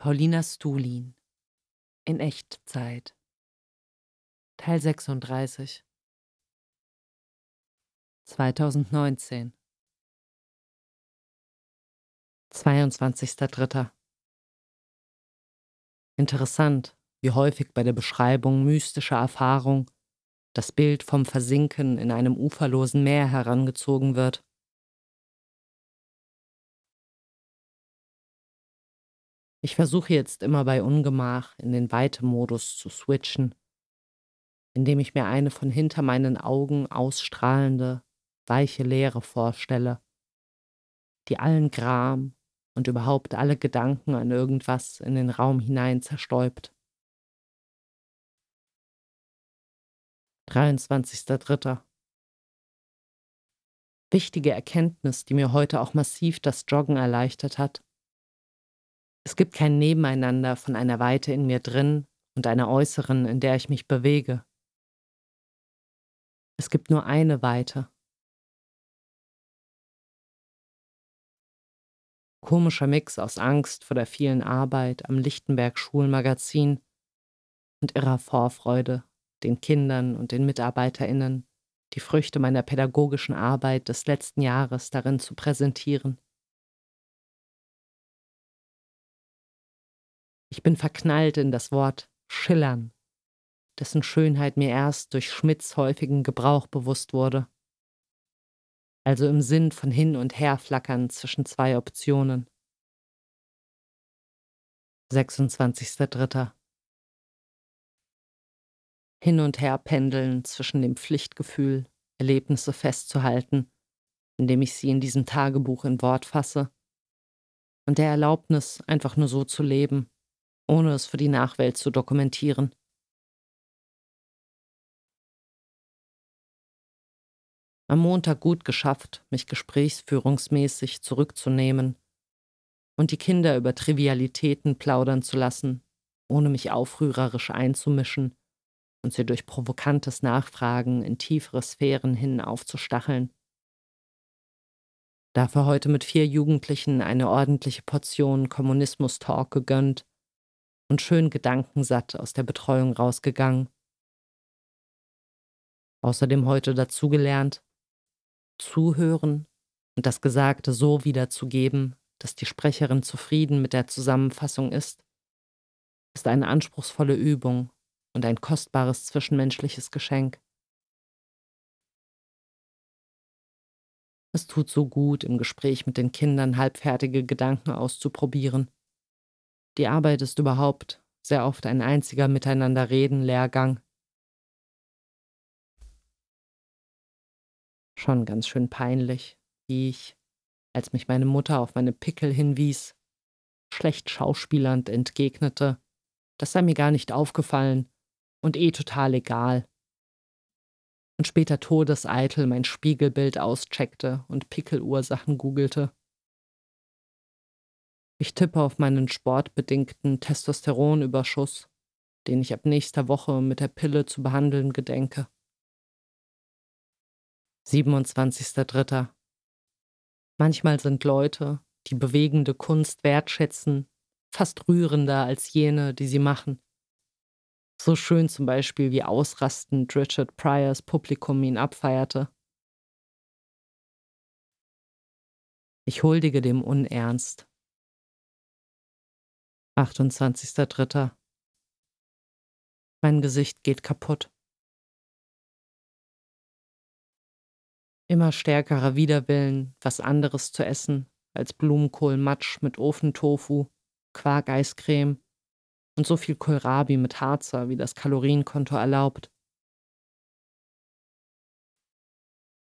Paulina Stulin in Echtzeit Teil 36 2019 22.03. Interessant, wie häufig bei der Beschreibung mystischer Erfahrung das Bild vom Versinken in einem uferlosen Meer herangezogen wird. Ich versuche jetzt immer bei Ungemach in den Weitemodus zu switchen, indem ich mir eine von hinter meinen Augen ausstrahlende, weiche Leere vorstelle, die allen Gram und überhaupt alle Gedanken an irgendwas in den Raum hinein zerstäubt. 23.03. Wichtige Erkenntnis, die mir heute auch massiv das Joggen erleichtert hat. Es gibt kein Nebeneinander von einer Weite in mir drin und einer äußeren, in der ich mich bewege. Es gibt nur eine Weite. Komischer Mix aus Angst vor der vielen Arbeit am Lichtenberg Schulmagazin und irrer Vorfreude, den Kindern und den MitarbeiterInnen die Früchte meiner pädagogischen Arbeit des letzten Jahres darin zu präsentieren. Ich bin verknallt in das Wort schillern, dessen Schönheit mir erst durch Schmidts häufigen Gebrauch bewusst wurde. Also im Sinn von hin und her flackern zwischen zwei Optionen. 26.03. Hin und her pendeln zwischen dem Pflichtgefühl, Erlebnisse festzuhalten, indem ich sie in diesem Tagebuch in Wort fasse, und der Erlaubnis, einfach nur so zu leben, ohne es für die Nachwelt zu dokumentieren. Am Montag gut geschafft, mich gesprächsführungsmäßig zurückzunehmen und die Kinder über Trivialitäten plaudern zu lassen, ohne mich aufrührerisch einzumischen und sie durch provokantes Nachfragen in tiefere Sphären hin aufzustacheln. Dafür heute mit vier Jugendlichen eine ordentliche Portion Kommunismus-Talk gegönnt und schön gedankensatt aus der Betreuung rausgegangen. Außerdem heute dazugelernt, zuhören und das Gesagte so wiederzugeben, dass die Sprecherin zufrieden mit der Zusammenfassung ist, ist eine anspruchsvolle Übung und ein kostbares zwischenmenschliches Geschenk. Es tut so gut, im Gespräch mit den Kindern halbfertige Gedanken auszuprobieren die Arbeit ist überhaupt sehr oft ein einziger Miteinanderreden-Lehrgang. Schon ganz schön peinlich, wie ich, als mich meine Mutter auf meine Pickel hinwies, schlecht schauspielernd entgegnete, das sei mir gar nicht aufgefallen und eh total egal. Und später todeseitel mein Spiegelbild auscheckte und Pickelursachen googelte. Ich tippe auf meinen sportbedingten Testosteronüberschuss, den ich ab nächster Woche mit der Pille zu behandeln gedenke. 27.03. Manchmal sind Leute, die bewegende Kunst wertschätzen, fast rührender als jene, die sie machen. So schön zum Beispiel wie ausrastend Richard Pryors Publikum ihn abfeierte. Ich huldige dem Unernst, 28.03. Mein Gesicht geht kaputt. Immer stärkerer Widerwillen, was anderes zu essen als Blumenkohlmatsch mit Ofentofu, Quark-Eiscreme und so viel Kohlrabi mit Harzer, wie das Kalorienkonto erlaubt.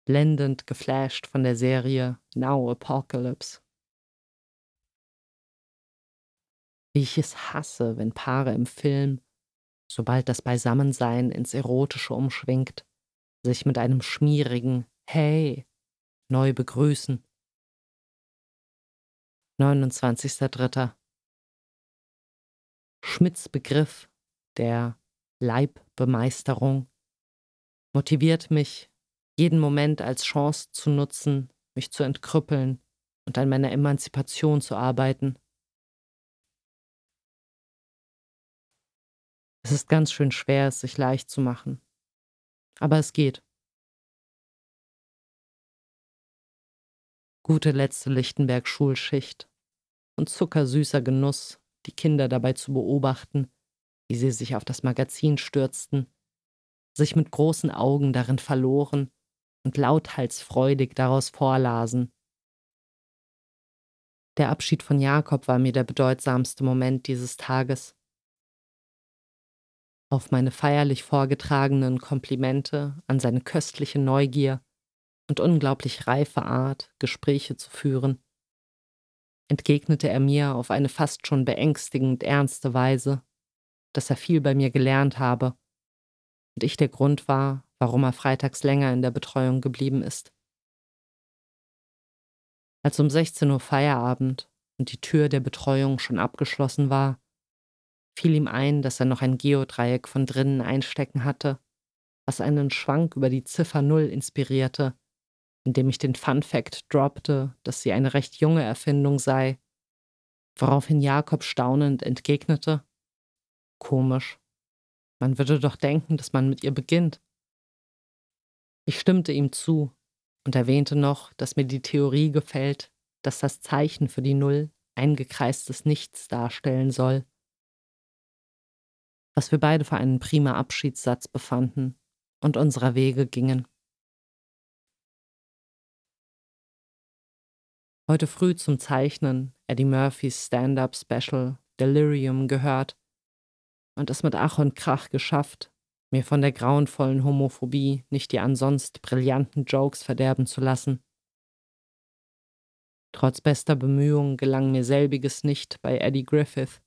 Blendend geflasht von der Serie Now Apocalypse. Wie ich es hasse, wenn Paare im Film, sobald das Beisammensein ins Erotische umschwingt, sich mit einem schmierigen Hey neu begrüßen. 29.03. Schmidts Begriff der Leibbemeisterung motiviert mich, jeden Moment als Chance zu nutzen, mich zu entkrüppeln und an meiner Emanzipation zu arbeiten. Es ist ganz schön schwer, es sich leicht zu machen. Aber es geht. Gute letzte Lichtenberg-Schulschicht und zuckersüßer Genuss, die Kinder dabei zu beobachten, wie sie sich auf das Magazin stürzten, sich mit großen Augen darin verloren und lauthals freudig daraus vorlasen. Der Abschied von Jakob war mir der bedeutsamste Moment dieses Tages. Auf meine feierlich vorgetragenen Komplimente an seine köstliche Neugier und unglaublich reife Art, Gespräche zu führen, entgegnete er mir auf eine fast schon beängstigend ernste Weise, dass er viel bei mir gelernt habe und ich der Grund war, warum er freitags länger in der Betreuung geblieben ist. Als um 16 Uhr Feierabend und die Tür der Betreuung schon abgeschlossen war, fiel ihm ein, dass er noch ein Geodreieck von drinnen einstecken hatte, was einen Schwank über die Ziffer Null inspirierte, indem ich den Fun Fact droppte, dass sie eine recht junge Erfindung sei, woraufhin Jakob staunend entgegnete: Komisch. Man würde doch denken, dass man mit ihr beginnt. Ich stimmte ihm zu und erwähnte noch, dass mir die Theorie gefällt, dass das Zeichen für die Null eingekreistes Nichts darstellen soll. Was wir beide für einen prima Abschiedssatz befanden und unserer Wege gingen. Heute früh zum Zeichnen Eddie Murphys Stand-up-Special Delirium gehört und es mit Ach und Krach geschafft, mir von der grauenvollen Homophobie nicht die ansonst brillanten Jokes verderben zu lassen. Trotz bester Bemühungen gelang mir selbiges nicht bei Eddie Griffith,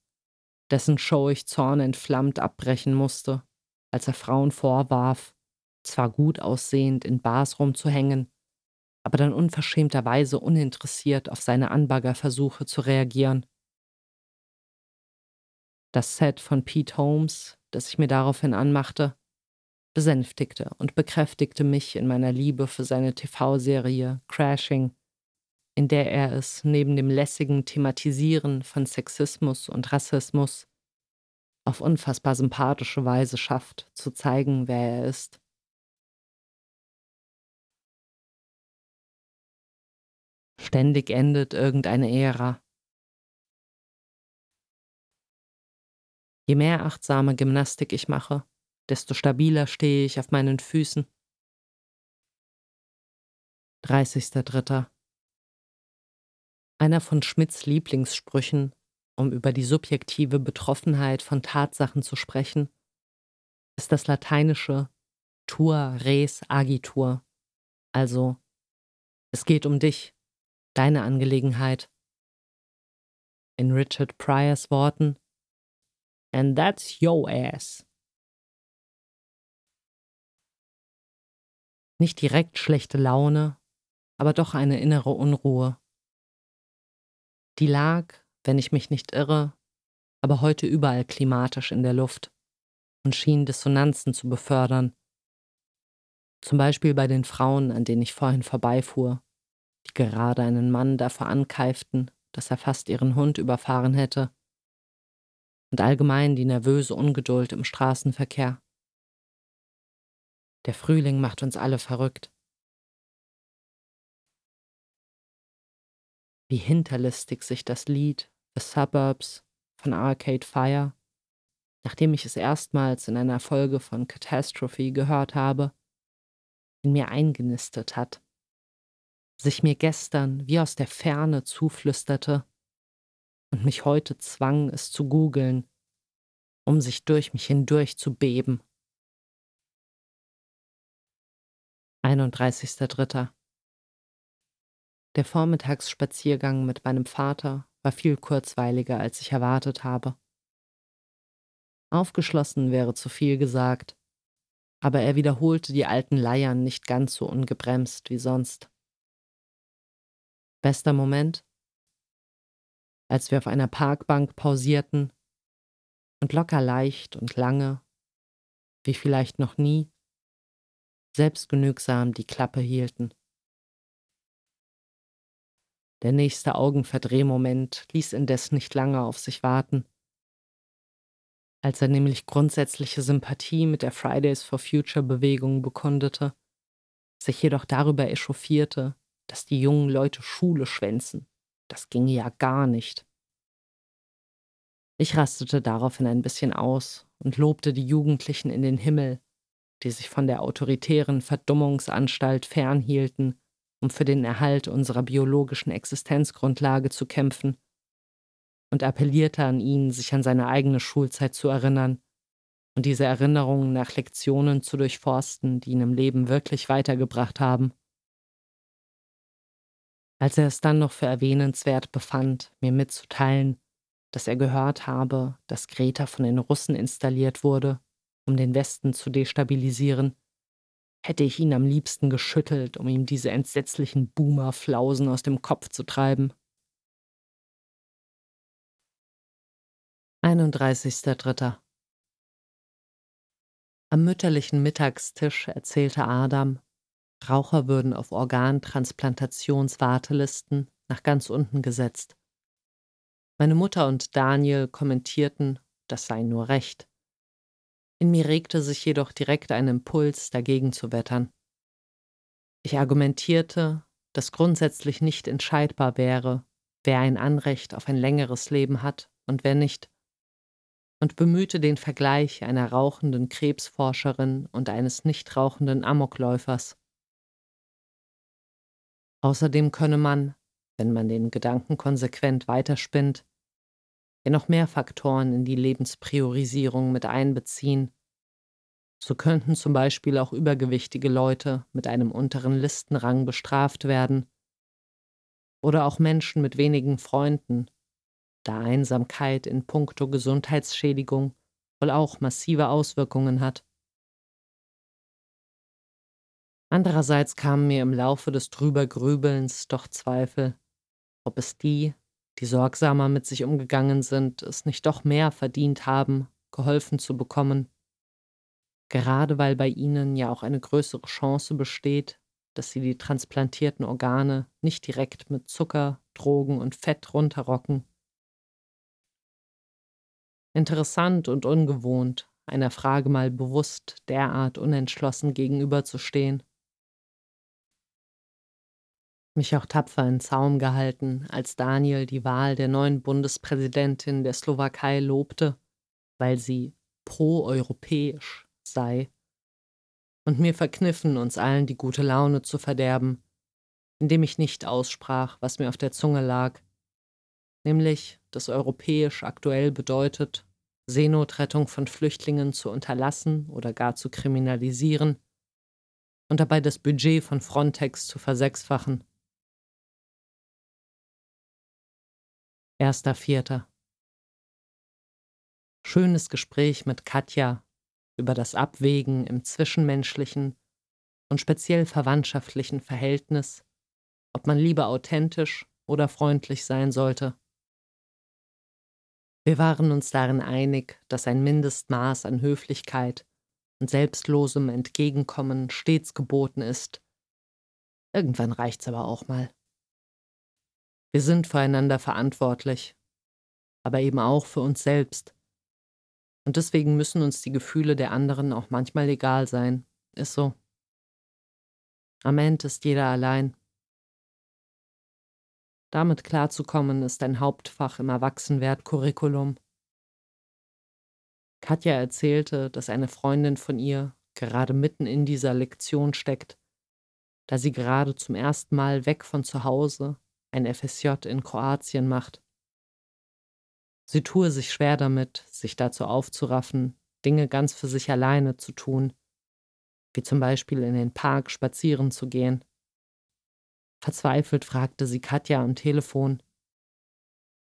dessen Show ich zornentflammt abbrechen musste, als er Frauen vorwarf, zwar gut aussehend in Bars rumzuhängen, aber dann unverschämterweise uninteressiert auf seine Anbaggerversuche zu reagieren. Das Set von Pete Holmes, das ich mir daraufhin anmachte, besänftigte und bekräftigte mich in meiner Liebe für seine TV-Serie Crashing, in der er es neben dem lässigen Thematisieren von Sexismus und Rassismus auf unfassbar sympathische Weise schafft, zu zeigen, wer er ist. Ständig endet irgendeine Ära, Je mehr achtsame Gymnastik ich mache, desto stabiler stehe ich auf meinen Füßen. 30.03. Einer von Schmidts Lieblingssprüchen, um über die subjektive Betroffenheit von Tatsachen zu sprechen, ist das lateinische Tua res agitur, also es geht um dich, deine Angelegenheit. In Richard Pryors Worten And that's your ass. Nicht direkt schlechte Laune, aber doch eine innere Unruhe. Die lag, wenn ich mich nicht irre, aber heute überall klimatisch in der Luft und schien Dissonanzen zu befördern. Zum Beispiel bei den Frauen, an denen ich vorhin vorbeifuhr, die gerade einen Mann dafür ankeiften, dass er fast ihren Hund überfahren hätte und allgemein die nervöse Ungeduld im Straßenverkehr. Der Frühling macht uns alle verrückt. Wie hinterlistig sich das Lied The Suburbs von Arcade Fire, nachdem ich es erstmals in einer Folge von Catastrophe gehört habe, in mir eingenistet hat, sich mir gestern wie aus der Ferne zuflüsterte, und mich heute zwang, es zu googeln, um sich durch mich hindurch zu beben. 31.03. Der Vormittagsspaziergang mit meinem Vater war viel kurzweiliger, als ich erwartet habe. Aufgeschlossen wäre zu viel gesagt, aber er wiederholte die alten Leiern nicht ganz so ungebremst wie sonst. Bester Moment? als wir auf einer Parkbank pausierten und locker leicht und lange, wie vielleicht noch nie, selbstgenügsam die Klappe hielten. Der nächste Augenverdrehmoment ließ indes nicht lange auf sich warten. als er nämlich grundsätzliche Sympathie mit der Fridays for Future Bewegung bekundete, sich jedoch darüber echauffierte, dass die jungen Leute Schule schwänzen. Das ginge ja gar nicht. Ich rastete daraufhin ein bisschen aus und lobte die Jugendlichen in den Himmel, die sich von der autoritären Verdummungsanstalt fernhielten, um für den Erhalt unserer biologischen Existenzgrundlage zu kämpfen, und appellierte an ihn, sich an seine eigene Schulzeit zu erinnern und diese Erinnerungen nach Lektionen zu durchforsten, die ihn im Leben wirklich weitergebracht haben. Als er es dann noch für erwähnenswert befand, mir mitzuteilen, dass er gehört habe, dass Greta von den Russen installiert wurde, um den Westen zu destabilisieren, hätte ich ihn am liebsten geschüttelt, um ihm diese entsetzlichen Boomer-Flausen aus dem Kopf zu treiben. 31.3. Am mütterlichen Mittagstisch erzählte Adam, Raucher würden auf Organtransplantationswartelisten nach ganz unten gesetzt. Meine Mutter und Daniel kommentierten, das sei nur recht. In mir regte sich jedoch direkt ein Impuls, dagegen zu wettern. Ich argumentierte, dass grundsätzlich nicht entscheidbar wäre, wer ein Anrecht auf ein längeres Leben hat und wer nicht, und bemühte den Vergleich einer rauchenden Krebsforscherin und eines nicht rauchenden Amokläufers. Außerdem könne man, wenn man den Gedanken konsequent weiterspinnt, ja noch mehr Faktoren in die Lebenspriorisierung mit einbeziehen. So könnten zum Beispiel auch übergewichtige Leute mit einem unteren Listenrang bestraft werden oder auch Menschen mit wenigen Freunden, da Einsamkeit in puncto Gesundheitsschädigung wohl auch massive Auswirkungen hat. Andererseits kamen mir im Laufe des Drübergrübelns doch Zweifel, ob es die, die sorgsamer mit sich umgegangen sind, es nicht doch mehr verdient haben, geholfen zu bekommen, gerade weil bei ihnen ja auch eine größere Chance besteht, dass sie die transplantierten Organe nicht direkt mit Zucker, Drogen und Fett runterrocken. Interessant und ungewohnt, einer Frage mal bewusst derart unentschlossen gegenüberzustehen mich auch tapfer in Zaum gehalten, als Daniel die Wahl der neuen Bundespräsidentin der Slowakei lobte, weil sie proeuropäisch sei, und mir verkniffen, uns allen die gute Laune zu verderben, indem ich nicht aussprach, was mir auf der Zunge lag, nämlich, dass europäisch aktuell bedeutet, Seenotrettung von Flüchtlingen zu unterlassen oder gar zu kriminalisieren und dabei das Budget von Frontex zu versechsfachen. Erster Vierter. Schönes Gespräch mit Katja über das Abwägen im zwischenmenschlichen und speziell verwandtschaftlichen Verhältnis, ob man lieber authentisch oder freundlich sein sollte. Wir waren uns darin einig, dass ein Mindestmaß an Höflichkeit und selbstlosem Entgegenkommen stets geboten ist. Irgendwann reicht's aber auch mal. Wir sind füreinander verantwortlich, aber eben auch für uns selbst. Und deswegen müssen uns die Gefühle der anderen auch manchmal egal sein. Ist so. Am Ende ist jeder allein. Damit klarzukommen ist ein Hauptfach im Erwachsenwert-Curriculum. Katja erzählte, dass eine Freundin von ihr gerade mitten in dieser Lektion steckt, da sie gerade zum ersten Mal weg von zu Hause ein FSJ in Kroatien macht. Sie tue sich schwer damit, sich dazu aufzuraffen, Dinge ganz für sich alleine zu tun, wie zum Beispiel in den Park spazieren zu gehen. Verzweifelt fragte sie Katja am Telefon,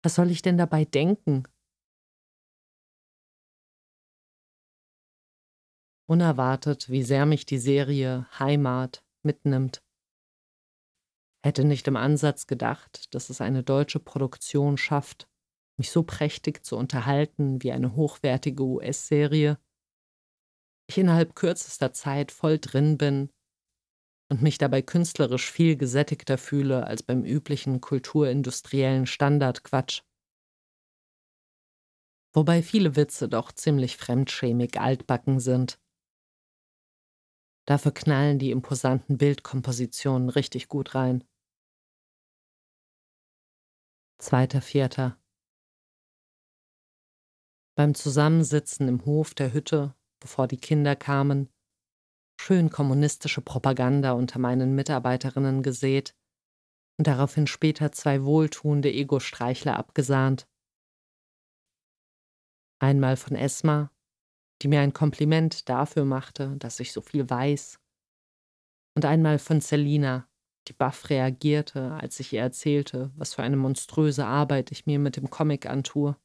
was soll ich denn dabei denken? Unerwartet, wie sehr mich die Serie Heimat mitnimmt hätte nicht im Ansatz gedacht, dass es eine deutsche Produktion schafft, mich so prächtig zu unterhalten wie eine hochwertige US-Serie, ich innerhalb kürzester Zeit voll drin bin und mich dabei künstlerisch viel gesättigter fühle als beim üblichen kulturindustriellen Standardquatsch. Wobei viele Witze doch ziemlich fremdschämig altbacken sind. Dafür knallen die imposanten Bildkompositionen richtig gut rein. Zweiter Vierter. Beim Zusammensitzen im Hof der Hütte, bevor die Kinder kamen, schön kommunistische Propaganda unter meinen Mitarbeiterinnen gesät und daraufhin später zwei wohltuende Ego-Streichler abgesahnt. Einmal von Esma, die mir ein Kompliment dafür machte, dass ich so viel weiß, und einmal von Selina, die baff reagierte, als ich ihr erzählte, was für eine monströse Arbeit ich mir mit dem Comic antue.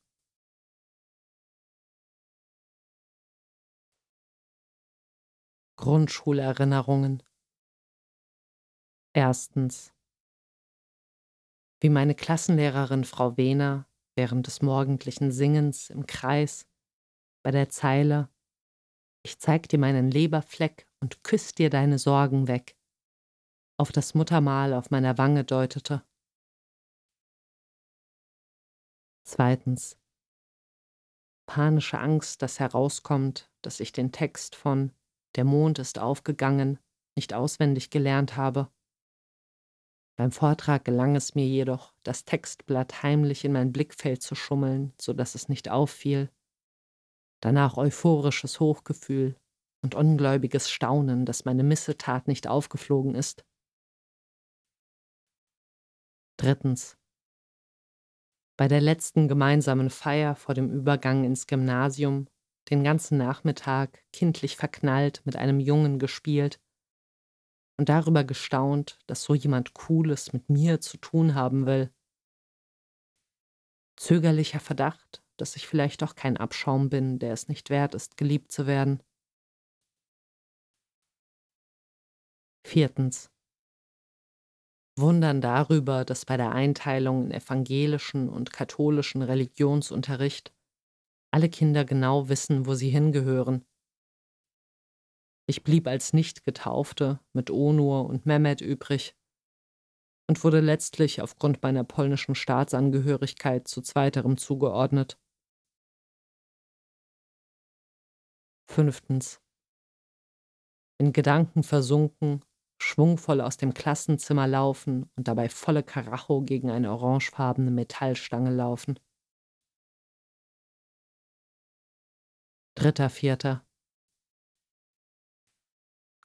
Grundschulerinnerungen. Erstens. Wie meine Klassenlehrerin Frau Wehner während des morgendlichen Singens im Kreis bei der Zeile Ich zeig dir meinen Leberfleck und küss dir deine Sorgen weg auf das Muttermal auf meiner Wange deutete. Zweitens. Panische Angst, dass herauskommt, dass ich den Text von der Mond ist aufgegangen, nicht auswendig gelernt habe. Beim Vortrag gelang es mir jedoch, das Textblatt heimlich in mein Blickfeld zu schummeln, so dass es nicht auffiel. Danach euphorisches Hochgefühl und ungläubiges Staunen, dass meine Missetat nicht aufgeflogen ist. Drittens. Bei der letzten gemeinsamen Feier vor dem Übergang ins Gymnasium den ganzen Nachmittag kindlich verknallt mit einem Jungen gespielt und darüber gestaunt, dass so jemand Cooles mit mir zu tun haben will. Zögerlicher Verdacht, dass ich vielleicht doch kein Abschaum bin, der es nicht wert ist, geliebt zu werden. Viertens. Wundern darüber, dass bei der Einteilung in evangelischen und katholischen Religionsunterricht alle Kinder genau wissen, wo sie hingehören. Ich blieb als Nicht-Getaufte mit Onur und Mehmet übrig und wurde letztlich aufgrund meiner polnischen Staatsangehörigkeit zu zweiterem zugeordnet. Fünftens. In Gedanken versunken, schwungvoll aus dem Klassenzimmer laufen und dabei volle Karacho gegen eine orangefarbene Metallstange laufen. Dritter Vierter.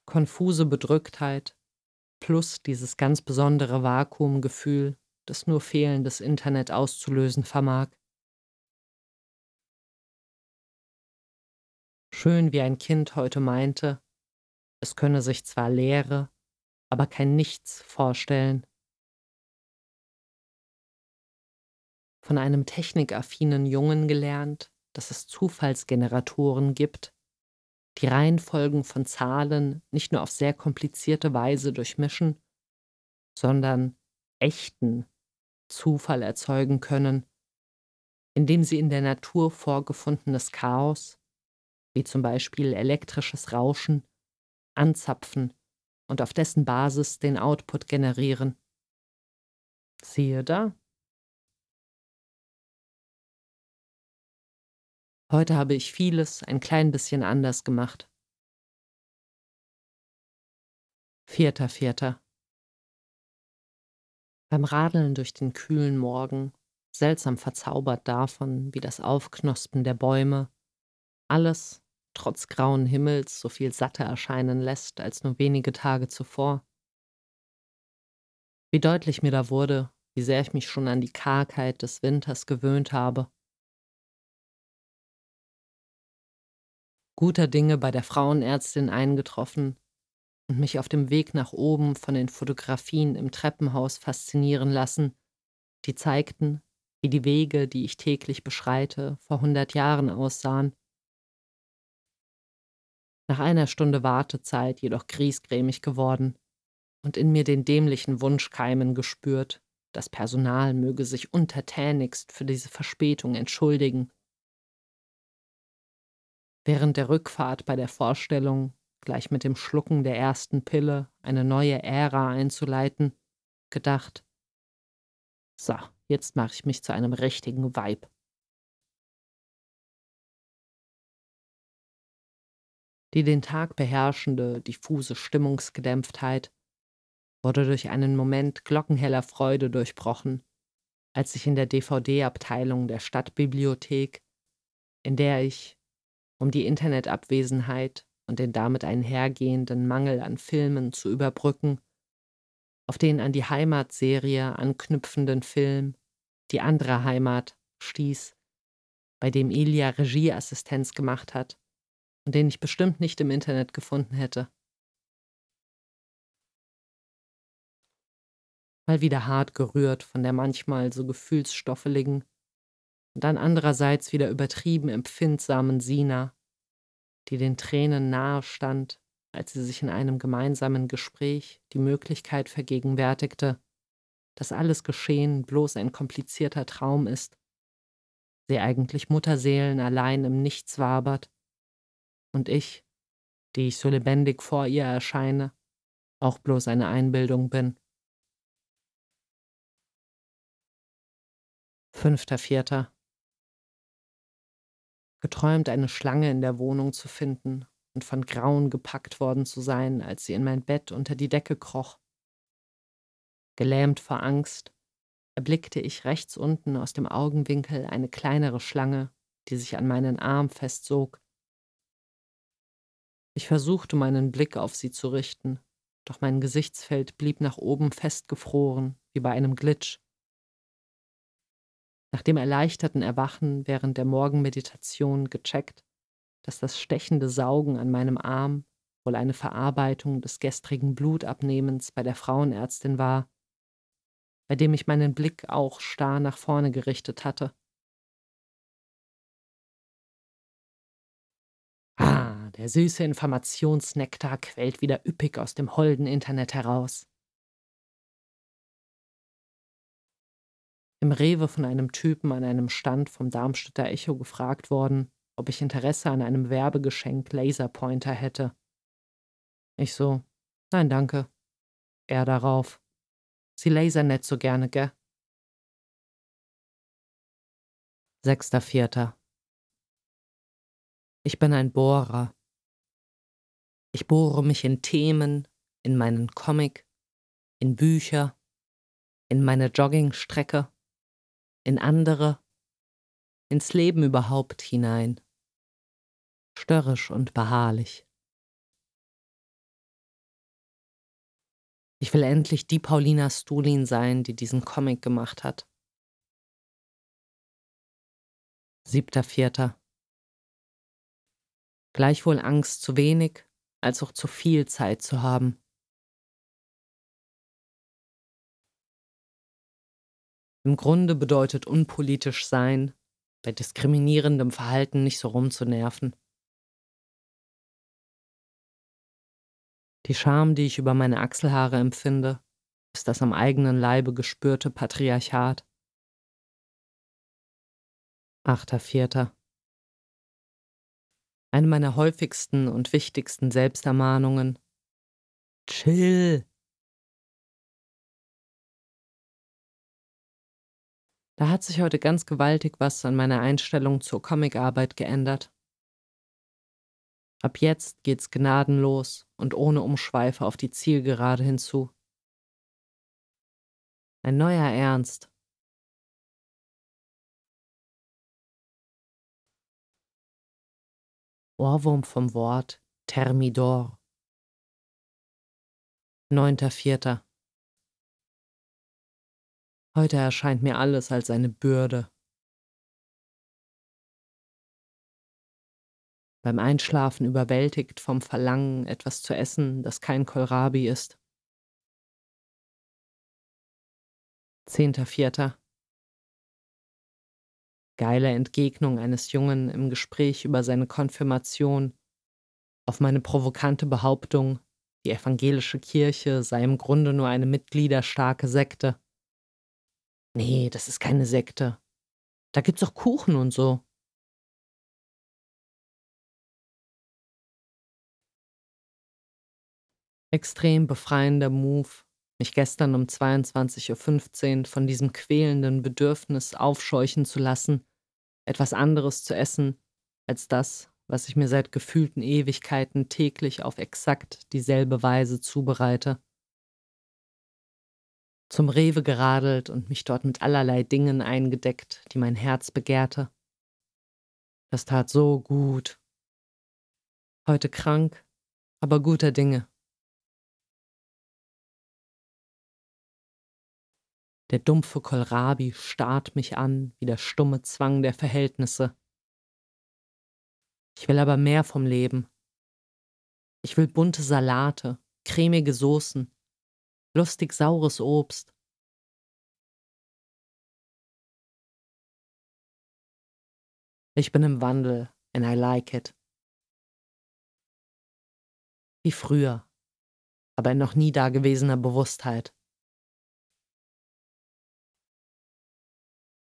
Konfuse Bedrücktheit plus dieses ganz besondere Vakuumgefühl, das nur fehlendes Internet auszulösen vermag. Schön wie ein Kind heute meinte, es könne sich zwar Leere, aber kein Nichts vorstellen. Von einem technikaffinen Jungen gelernt, dass es Zufallsgeneratoren gibt, die Reihenfolgen von Zahlen nicht nur auf sehr komplizierte Weise durchmischen, sondern echten Zufall erzeugen können, indem sie in der Natur vorgefundenes Chaos, wie zum Beispiel elektrisches Rauschen, anzapfen und auf dessen Basis den Output generieren. Siehe da. Heute habe ich vieles ein klein bisschen anders gemacht. Vierter, vierter. Beim Radeln durch den kühlen Morgen, seltsam verzaubert davon, wie das Aufknospen der Bäume, alles trotz grauen Himmels so viel satter erscheinen lässt als nur wenige Tage zuvor. Wie deutlich mir da wurde, wie sehr ich mich schon an die Kargheit des Winters gewöhnt habe guter Dinge bei der Frauenärztin eingetroffen und mich auf dem Weg nach oben von den Fotografien im Treppenhaus faszinieren lassen, die zeigten, wie die Wege, die ich täglich beschreite, vor hundert Jahren aussahen. Nach einer Stunde Wartezeit jedoch griesgrämig geworden und in mir den dämlichen Wunsch keimen gespürt, das Personal möge sich untertänigst für diese Verspätung entschuldigen während der Rückfahrt bei der Vorstellung, gleich mit dem Schlucken der ersten Pille eine neue Ära einzuleiten, gedacht, so, jetzt mache ich mich zu einem richtigen Weib. Die den Tag beherrschende, diffuse Stimmungsgedämpftheit wurde durch einen Moment glockenheller Freude durchbrochen, als ich in der DVD-Abteilung der Stadtbibliothek, in der ich, um die Internetabwesenheit und den damit einhergehenden Mangel an Filmen zu überbrücken, auf den an die Heimatserie anknüpfenden Film Die andere Heimat stieß, bei dem Ilya Regieassistenz gemacht hat und den ich bestimmt nicht im Internet gefunden hätte. Mal wieder hart gerührt von der manchmal so gefühlsstoffeligen und dann andererseits wieder übertrieben empfindsamen Sina, die den Tränen nahe stand, als sie sich in einem gemeinsamen Gespräch die Möglichkeit vergegenwärtigte, dass alles Geschehen bloß ein komplizierter Traum ist, sie eigentlich Mutterseelen allein im Nichts wabert und ich, die ich so lebendig vor ihr erscheine, auch bloß eine Einbildung bin. Fünfter Vierter. Geträumt, eine Schlange in der Wohnung zu finden und von Grauen gepackt worden zu sein, als sie in mein Bett unter die Decke kroch. Gelähmt vor Angst erblickte ich rechts unten aus dem Augenwinkel eine kleinere Schlange, die sich an meinen Arm festsog ich versuchte meinen Blick auf sie zu richten, doch mein Gesichtsfeld blieb nach oben festgefroren, wie bei einem Glitch. Nach dem erleichterten Erwachen während der Morgenmeditation gecheckt, dass das stechende Saugen an meinem Arm wohl eine Verarbeitung des gestrigen Blutabnehmens bei der Frauenärztin war, bei dem ich meinen Blick auch starr nach vorne gerichtet hatte. Der süße Informationsnektar quellt wieder üppig aus dem holden Internet heraus. Im Rewe von einem Typen an einem Stand vom Darmstädter Echo gefragt worden, ob ich Interesse an einem Werbegeschenk Laserpointer hätte. Ich so, nein, danke. Er darauf. Sie lasern nicht so gerne, gell? Sechster Vierter. Ich bin ein Bohrer. Ich bohre mich in Themen, in meinen Comic, in Bücher, in meine Joggingstrecke, in andere, ins Leben überhaupt hinein. Störrisch und beharrlich. Ich will endlich die Paulina Stulin sein, die diesen Comic gemacht hat. Siebter Vierter. Gleichwohl Angst zu wenig, als auch zu viel Zeit zu haben. Im Grunde bedeutet unpolitisch sein, bei diskriminierendem Verhalten nicht so rumzunerven. Die Scham, die ich über meine Achselhaare empfinde, ist das am eigenen Leibe gespürte Patriarchat. Achter Vierter. Eine meiner häufigsten und wichtigsten Selbstermahnungen. Chill. Da hat sich heute ganz gewaltig was an meiner Einstellung zur Comicarbeit geändert. Ab jetzt geht's gnadenlos und ohne Umschweife auf die Zielgerade hinzu. Ein neuer Ernst, Ohrwurm vom Wort Thermidor. 9.4. Heute erscheint mir alles als eine Bürde. Beim Einschlafen überwältigt vom Verlangen, etwas zu essen, das kein Kohlrabi ist. 10.4 geile Entgegnung eines Jungen im Gespräch über seine Konfirmation, auf meine provokante Behauptung, die evangelische Kirche sei im Grunde nur eine mitgliederstarke Sekte. Nee, das ist keine Sekte. Da gibt's auch Kuchen und so. Extrem befreiender Move, mich gestern um 22.15 Uhr von diesem quälenden Bedürfnis aufscheuchen zu lassen, etwas anderes zu essen als das, was ich mir seit gefühlten Ewigkeiten täglich auf exakt dieselbe Weise zubereite. Zum Rewe geradelt und mich dort mit allerlei Dingen eingedeckt, die mein Herz begehrte. Das tat so gut. Heute krank, aber guter Dinge. Der dumpfe Kohlrabi starrt mich an wie der stumme Zwang der Verhältnisse. Ich will aber mehr vom Leben. Ich will bunte Salate, cremige Soßen, lustig saures Obst. Ich bin im Wandel and I like it. Wie früher, aber in noch nie dagewesener Bewusstheit.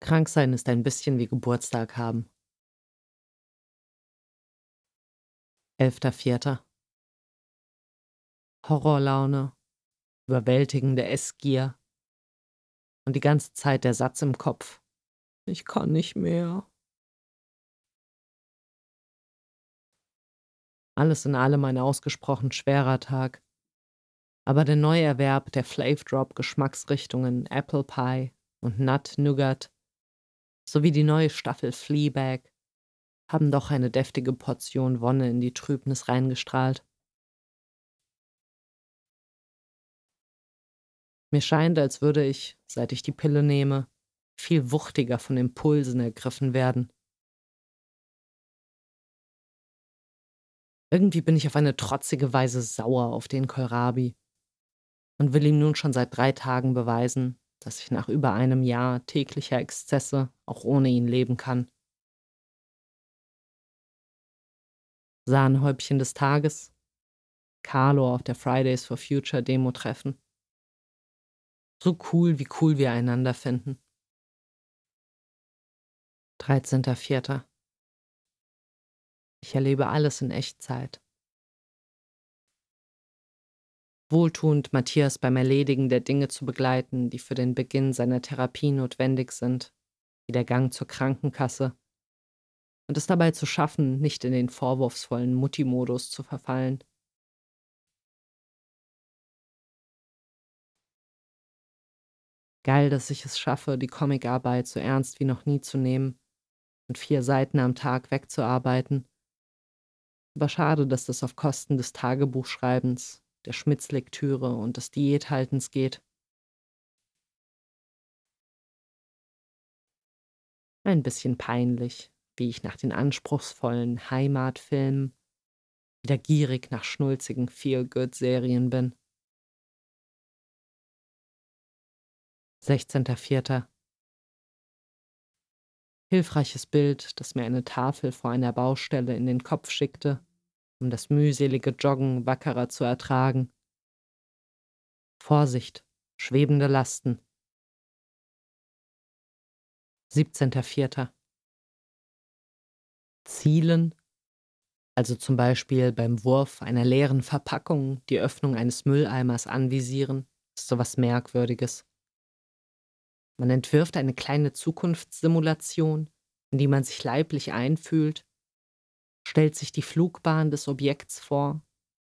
Krank sein ist ein bisschen wie Geburtstag haben. 11.04. Horrorlaune, überwältigende Essgier und die ganze Zeit der Satz im Kopf. Ich kann nicht mehr. Alles in allem ein ausgesprochen schwerer Tag. Aber der Neuerwerb der Flav Drop Geschmacksrichtungen Apple Pie und Nut Nougat sowie die neue Staffel Fleabag haben doch eine deftige Portion Wonne in die Trübnis reingestrahlt. Mir scheint, als würde ich, seit ich die Pille nehme, viel wuchtiger von Impulsen ergriffen werden. Irgendwie bin ich auf eine trotzige Weise sauer auf den Kohlrabi und will ihm nun schon seit drei Tagen beweisen, dass ich nach über einem Jahr täglicher Exzesse auch ohne ihn leben kann. Sahnehäubchen des Tages. Carlo auf der Fridays for Future Demo treffen. So cool, wie cool wir einander finden. 13.04. Ich erlebe alles in Echtzeit. Wohltuend Matthias beim Erledigen der Dinge zu begleiten, die für den Beginn seiner Therapie notwendig sind, wie der Gang zur Krankenkasse, und es dabei zu schaffen, nicht in den vorwurfsvollen Mutti-Modus zu verfallen. Geil, dass ich es schaffe, die Comicarbeit so ernst wie noch nie zu nehmen und vier Seiten am Tag wegzuarbeiten. Aber schade, dass das auf Kosten des Tagebuchschreibens der Schmitz-Lektüre und des Diäthaltens geht. Ein bisschen peinlich, wie ich nach den anspruchsvollen Heimatfilmen wieder gierig nach schnulzigen Feel-Good-Serien bin. 16.04. Hilfreiches Bild, das mir eine Tafel vor einer Baustelle in den Kopf schickte, um das mühselige Joggen wackerer zu ertragen. Vorsicht, schwebende Lasten. 17.04. Zielen, also zum Beispiel beim Wurf einer leeren Verpackung die Öffnung eines Mülleimers anvisieren, ist sowas Merkwürdiges. Man entwirft eine kleine Zukunftssimulation, in die man sich leiblich einfühlt stellt sich die Flugbahn des Objekts vor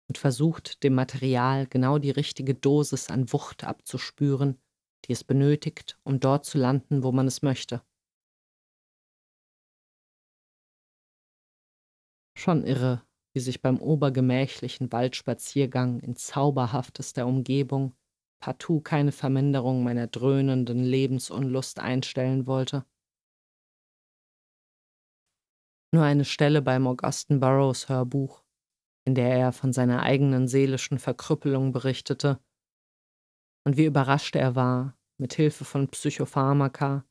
und versucht dem Material genau die richtige Dosis an Wucht abzuspüren, die es benötigt, um dort zu landen, wo man es möchte. Schon irre, wie sich beim obergemächlichen Waldspaziergang in zauberhaftester Umgebung partout keine Verminderung meiner dröhnenden Lebensunlust einstellen wollte. Nur eine Stelle beim Augustin Burroughs Hörbuch, in der er von seiner eigenen seelischen Verkrüppelung berichtete und wie überrascht er war, mit Hilfe von Psychopharmaka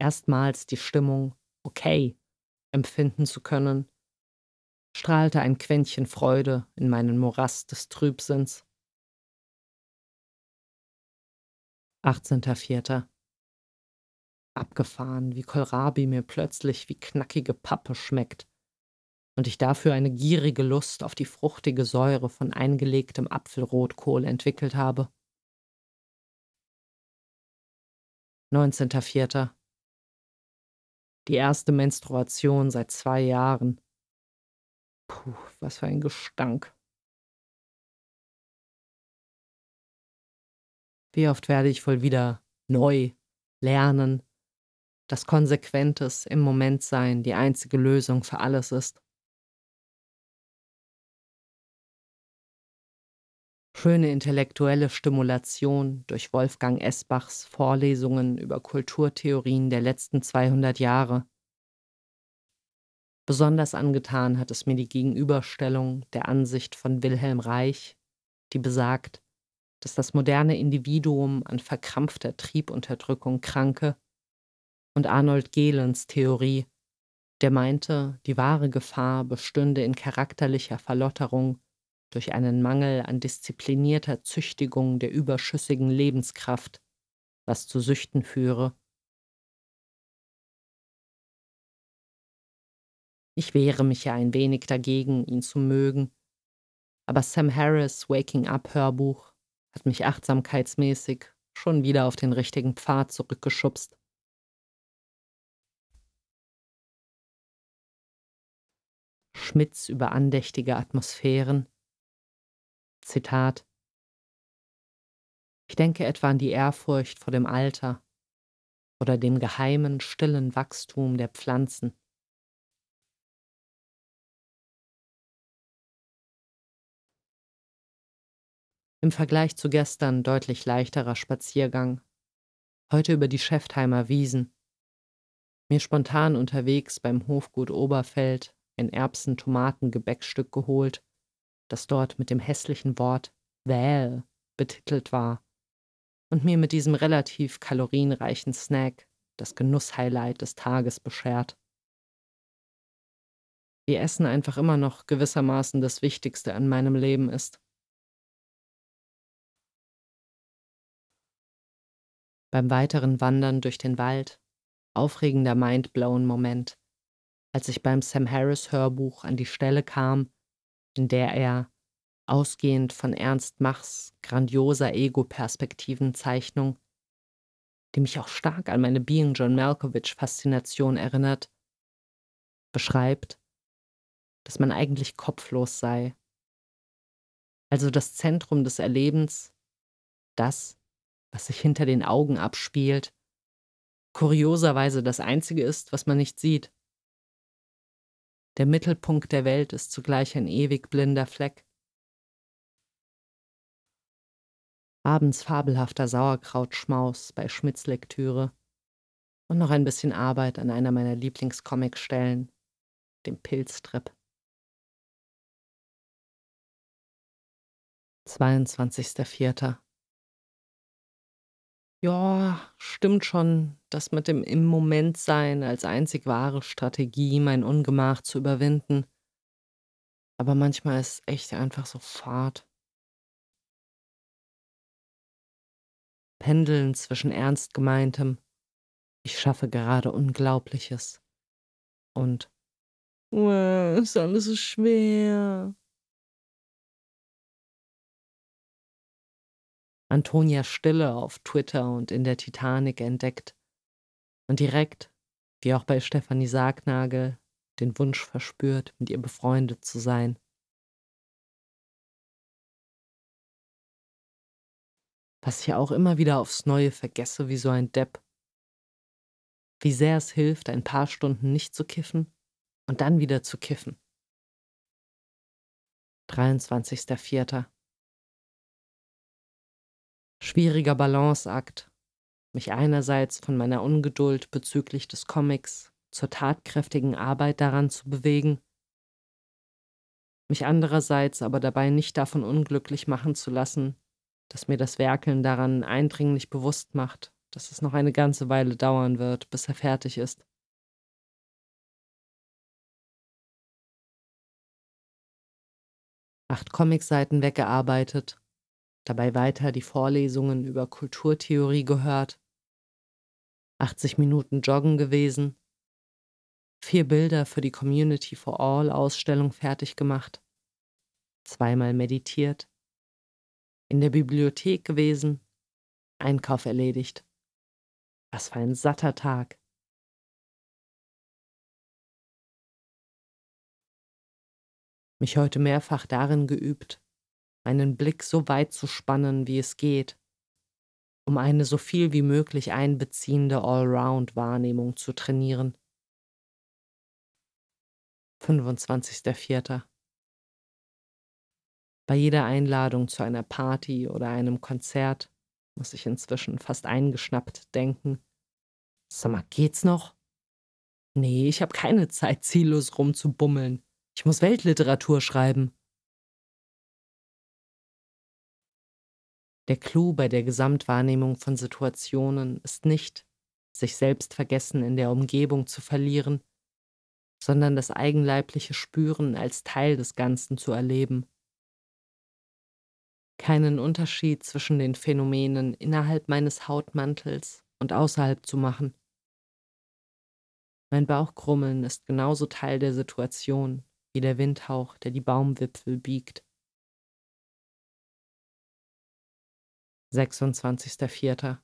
erstmals die Stimmung okay empfinden zu können, strahlte ein Quäntchen Freude in meinen Morast des Trübsinns. 18.04 abgefahren, wie Kohlrabi mir plötzlich wie knackige Pappe schmeckt und ich dafür eine gierige Lust auf die fruchtige Säure von eingelegtem Apfelrotkohl entwickelt habe. 19.04. Die erste Menstruation seit zwei Jahren. Puh, was für ein Gestank. Wie oft werde ich wohl wieder neu lernen, dass konsequentes im Moment sein die einzige Lösung für alles ist. Schöne intellektuelle Stimulation durch Wolfgang Esbachs Vorlesungen über Kulturtheorien der letzten 200 Jahre. Besonders angetan hat es mir die Gegenüberstellung der Ansicht von Wilhelm Reich, die besagt, dass das moderne Individuum an verkrampfter Triebunterdrückung kranke, und Arnold Gehlens Theorie, der meinte, die wahre Gefahr bestünde in charakterlicher Verlotterung durch einen Mangel an disziplinierter Züchtigung der überschüssigen Lebenskraft, was zu Süchten führe. Ich wehre mich ja ein wenig dagegen, ihn zu mögen, aber Sam Harris Waking Up Hörbuch hat mich achtsamkeitsmäßig schon wieder auf den richtigen Pfad zurückgeschubst. Schmitz über andächtige Atmosphären. Zitat Ich denke etwa an die Ehrfurcht vor dem Alter oder dem geheimen, stillen Wachstum der Pflanzen. Im Vergleich zu gestern deutlich leichterer Spaziergang. Heute über die Schäftheimer Wiesen. Mir spontan unterwegs beim Hofgut Oberfeld ein Erbsen-Tomaten-Gebäckstück geholt, das dort mit dem hässlichen Wort Wähl betitelt war und mir mit diesem relativ kalorienreichen Snack das Genusshighlight des Tages beschert. Wie Essen einfach immer noch gewissermaßen das Wichtigste an meinem Leben ist. beim weiteren Wandern durch den Wald, aufregender Mindblown-Moment, als ich beim Sam Harris Hörbuch an die Stelle kam, in der er, ausgehend von Ernst Machs grandioser Ego-Perspektivenzeichnung, die mich auch stark an meine Being John Malkovich-Faszination erinnert, beschreibt, dass man eigentlich kopflos sei. Also das Zentrum des Erlebens, das, was sich hinter den Augen abspielt, kurioserweise das Einzige ist, was man nicht sieht. Der Mittelpunkt der Welt ist zugleich ein ewig blinder Fleck. Abends fabelhafter Sauerkrautschmaus bei Schmidts Lektüre und noch ein bisschen Arbeit an einer meiner Lieblingscomicstellen, dem Pilztrip. 22.04. Ja, stimmt schon, das mit dem im Moment sein als einzig wahre Strategie, mein Ungemach zu überwinden. Aber manchmal ist echt einfach so Fahrt. Pendeln zwischen ernst gemeintem, ich schaffe gerade Unglaubliches und "Uah, ist alles so schwer. Antonia Stille auf Twitter und in der Titanic entdeckt und direkt, wie auch bei Stefanie Sargnagel, den Wunsch verspürt, mit ihr befreundet zu sein. Was ich auch immer wieder aufs Neue vergesse wie so ein Depp. Wie sehr es hilft, ein paar Stunden nicht zu kiffen und dann wieder zu kiffen. 23.04. Schwieriger Balanceakt, mich einerseits von meiner Ungeduld bezüglich des Comics zur tatkräftigen Arbeit daran zu bewegen, mich andererseits aber dabei nicht davon unglücklich machen zu lassen, dass mir das Werkeln daran eindringlich bewusst macht, dass es noch eine ganze Weile dauern wird, bis er fertig ist. Acht Comicseiten weggearbeitet dabei weiter die Vorlesungen über Kulturtheorie gehört, 80 Minuten joggen gewesen, vier Bilder für die Community for All Ausstellung fertig gemacht, zweimal meditiert, in der Bibliothek gewesen, Einkauf erledigt. Was für ein satter Tag. mich heute mehrfach darin geübt, meinen Blick so weit zu spannen, wie es geht, um eine so viel wie möglich einbeziehende Allround-Wahrnehmung zu trainieren. 25.04. Bei jeder Einladung zu einer Party oder einem Konzert muss ich inzwischen fast eingeschnappt denken. Sag mal, geht's noch? Nee, ich habe keine Zeit, ziellos rumzubummeln. Ich muss Weltliteratur schreiben. Der Clou bei der Gesamtwahrnehmung von Situationen ist nicht, sich selbst vergessen in der Umgebung zu verlieren, sondern das eigenleibliche Spüren als Teil des Ganzen zu erleben. Keinen Unterschied zwischen den Phänomenen innerhalb meines Hautmantels und außerhalb zu machen. Mein Bauchkrummeln ist genauso Teil der Situation wie der Windhauch, der die Baumwipfel biegt. 26.04.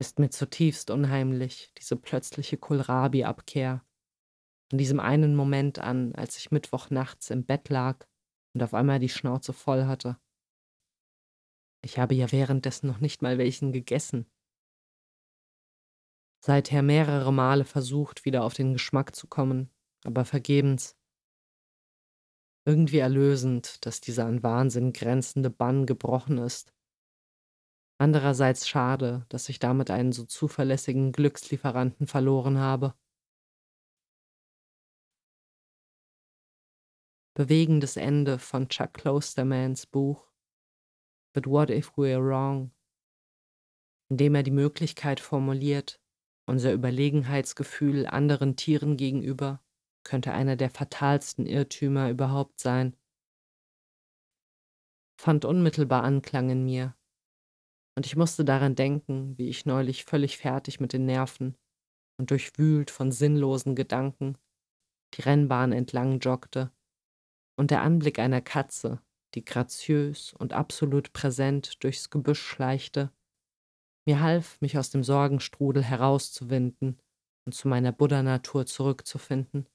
Ist mir zutiefst unheimlich, diese plötzliche Kohlrabi-Abkehr. Von diesem einen Moment an, als ich Mittwochnachts im Bett lag und auf einmal die Schnauze voll hatte. Ich habe ja währenddessen noch nicht mal welchen gegessen. Seither mehrere Male versucht, wieder auf den Geschmack zu kommen, aber vergebens. Irgendwie erlösend, dass dieser an Wahnsinn grenzende Bann gebrochen ist. Andererseits schade, dass ich damit einen so zuverlässigen Glückslieferanten verloren habe. Bewegendes Ende von Chuck Klostermans Buch But What If We're Wrong, in dem er die Möglichkeit formuliert, unser Überlegenheitsgefühl anderen Tieren gegenüber könnte einer der fatalsten Irrtümer überhaupt sein. Fand unmittelbar Anklang in mir, und ich musste daran denken, wie ich neulich völlig fertig mit den Nerven und durchwühlt von sinnlosen Gedanken die Rennbahn entlang joggte, und der Anblick einer Katze, die graziös und absolut präsent durchs Gebüsch schleichte, mir half, mich aus dem Sorgenstrudel herauszuwinden und zu meiner Buddha-Natur zurückzufinden.